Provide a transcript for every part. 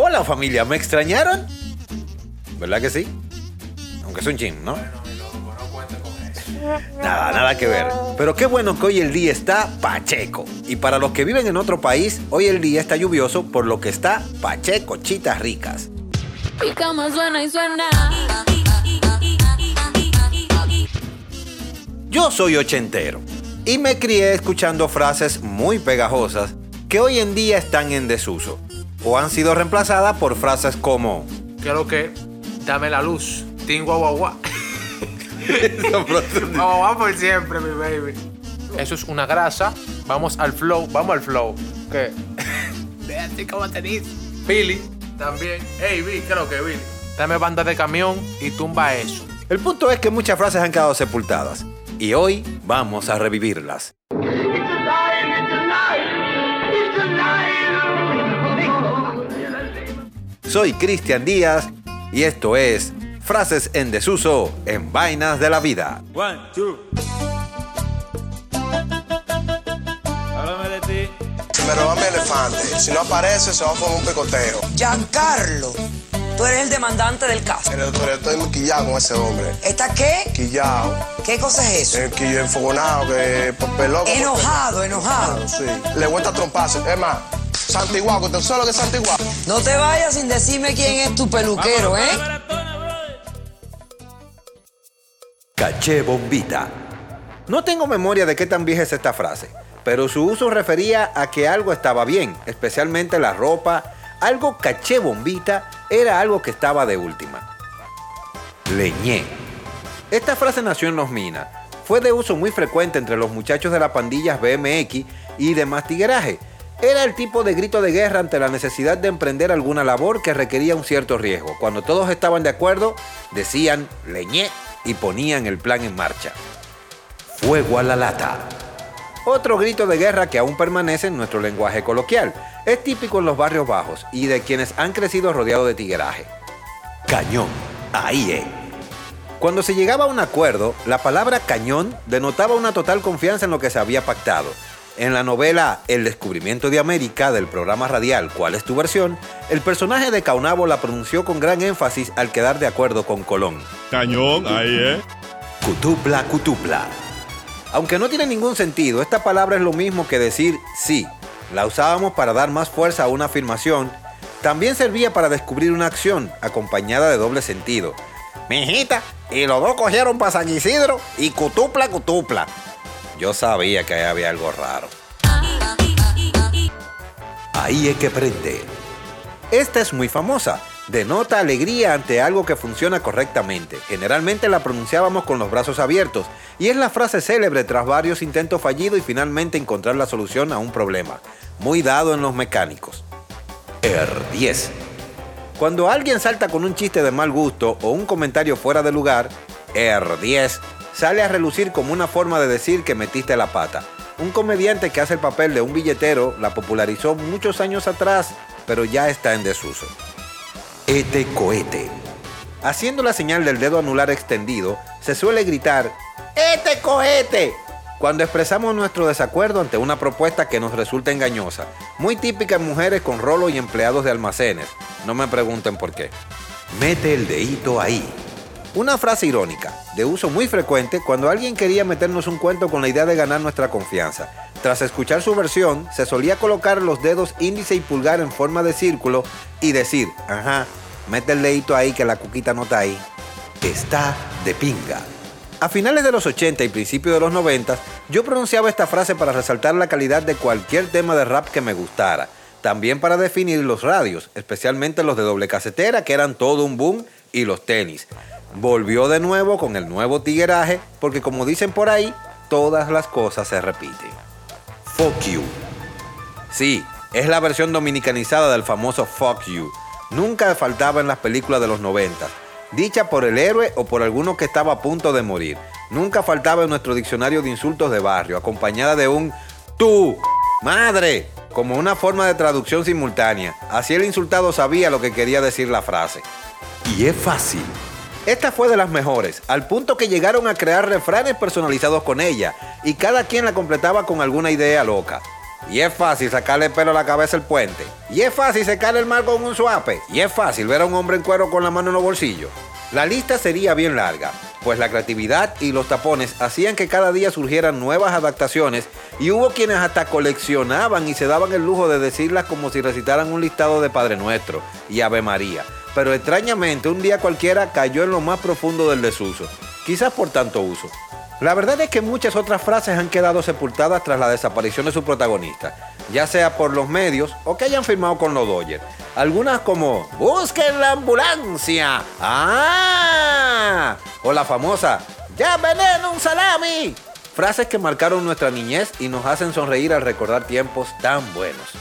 Hola familia, ¿me extrañaron? ¿Verdad que sí? Aunque es un chin, ¿no? Nada, nada que ver. Pero qué bueno que hoy el día está pacheco. Y para los que viven en otro país, hoy el día está lluvioso, por lo que está pacheco, chitas ricas. Y como suena y suena. Yo soy ochentero y me crié escuchando frases muy pegajosas que hoy en día están en desuso o han sido reemplazadas por frases como ¿Qué es lo que? Dame la luz. Ting guau guau guau. Esa frase- Guau guau por siempre, mi baby. Eso es una grasa. Vamos al flow. Vamos al flow. ¿Qué? Véate cómo te dice. Billy, también. Hey, Billy, ¿qué es lo que, Billy? Dame banda de camión y tumba eso. El punto es que muchas frases han quedado sepultadas y hoy vamos a revivirlas. Soy Cristian Díaz y esto es Frases en desuso en Vainas de la Vida. One, two. Háblame de ti. Pero dame elefante. Si no aparece, se va a formar un picoteo. Giancarlo, tú eres el demandante del caso. Pero, pero estoy muy quillado con ese hombre. ¿Está qué? Quillado. ¿Qué cosa es eso? El quillo enfogonado, que pelón. Enojado, enojado. Sí. Le vuelta a tromparse. Es más, Santiguaco, ¿usted sabe lo que Santiguaco? No te vayas sin decirme quién es tu peluquero, ¿eh? Caché bombita. No tengo memoria de qué tan vieja es esta frase, pero su uso refería a que algo estaba bien, especialmente la ropa. Algo caché bombita era algo que estaba de última. Leñé. Esta frase nació en Los Minas. Fue de uso muy frecuente entre los muchachos de las pandillas BMX y de mastigueraje. Era el tipo de grito de guerra ante la necesidad de emprender alguna labor que requería un cierto riesgo. Cuando todos estaban de acuerdo, decían leñé y ponían el plan en marcha. Fuego a la lata. Otro grito de guerra que aún permanece en nuestro lenguaje coloquial. Es típico en los barrios bajos y de quienes han crecido rodeados de tigueraje. Cañón. Ahí es. Cuando se llegaba a un acuerdo, la palabra cañón denotaba una total confianza en lo que se había pactado. En la novela El descubrimiento de América del programa radial ¿Cuál es tu versión?, el personaje de Caunabo la pronunció con gran énfasis al quedar de acuerdo con Colón. Cañón, ahí, ¿eh? Cutupla, cutupla. Aunque no tiene ningún sentido, esta palabra es lo mismo que decir sí. La usábamos para dar más fuerza a una afirmación. También servía para descubrir una acción, acompañada de doble sentido. Mijita, y los dos cogieron para San Isidro y cutupla, cutupla. Yo sabía que había algo raro. Ahí es que prende. Esta es muy famosa. Denota alegría ante algo que funciona correctamente. Generalmente la pronunciábamos con los brazos abiertos y es la frase célebre tras varios intentos fallidos y finalmente encontrar la solución a un problema. Muy dado en los mecánicos. R10. Cuando alguien salta con un chiste de mal gusto o un comentario fuera de lugar, R10 sale a relucir como una forma de decir que metiste la pata. Un comediante que hace el papel de un billetero la popularizó muchos años atrás, pero ya está en desuso. Ete cohete. Haciendo la señal del dedo anular extendido, se suele gritar ¡Ete cohete! Cuando expresamos nuestro desacuerdo ante una propuesta que nos resulta engañosa, muy típica en mujeres con rolo y empleados de almacenes. No me pregunten por qué. Mete el dedito ahí. Una frase irónica, de uso muy frecuente cuando alguien quería meternos un cuento con la idea de ganar nuestra confianza. Tras escuchar su versión, se solía colocar los dedos índice y pulgar en forma de círculo y decir, ajá, mete el dedito ahí que la cuquita no está ahí. Está de pinga. A finales de los 80 y principios de los 90, yo pronunciaba esta frase para resaltar la calidad de cualquier tema de rap que me gustara. También para definir los radios, especialmente los de doble casetera, que eran todo un boom, y los tenis. Volvió de nuevo con el nuevo tigueraje, porque como dicen por ahí, todas las cosas se repiten. Fuck you. Sí, es la versión dominicanizada del famoso fuck you. Nunca faltaba en las películas de los 90, dicha por el héroe o por alguno que estaba a punto de morir. Nunca faltaba en nuestro diccionario de insultos de barrio, acompañada de un tú, madre, como una forma de traducción simultánea. Así el insultado sabía lo que quería decir la frase. Y es fácil. Esta fue de las mejores, al punto que llegaron a crear refranes personalizados con ella, y cada quien la completaba con alguna idea loca. Y es fácil sacarle el pelo a la cabeza el puente. Y es fácil secarle el mar con un suape. Y es fácil ver a un hombre en cuero con la mano en los bolsillos. La lista sería bien larga, pues la creatividad y los tapones hacían que cada día surgieran nuevas adaptaciones y hubo quienes hasta coleccionaban y se daban el lujo de decirlas como si recitaran un listado de Padre Nuestro y Ave María. Pero extrañamente un día cualquiera cayó en lo más profundo del desuso, quizás por tanto uso. La verdad es que muchas otras frases han quedado sepultadas tras la desaparición de su protagonista, ya sea por los medios o que hayan firmado con los Dodgers. Algunas como ¡Busquen la ambulancia! ¡Ah! O la famosa ¡Ya veneno un salami! Frases que marcaron nuestra niñez y nos hacen sonreír al recordar tiempos tan buenos.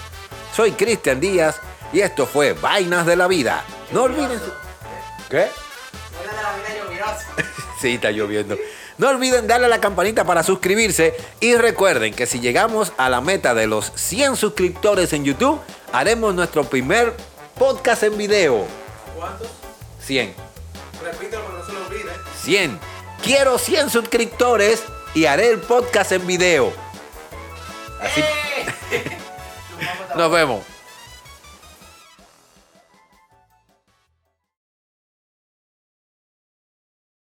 Soy Cristian Díaz y esto fue Vainas de la Vida. No olviden... ¿Qué? Sí, está lloviendo. No olviden darle a la campanita para suscribirse y recuerden que si llegamos a la meta de los 100 suscriptores en YouTube, haremos nuestro primer podcast en video. ¿Cuántos? 100. Repítelo, pero no se lo olvide. 100. Quiero 100 suscriptores y haré el podcast en video. Así. Nos vemos.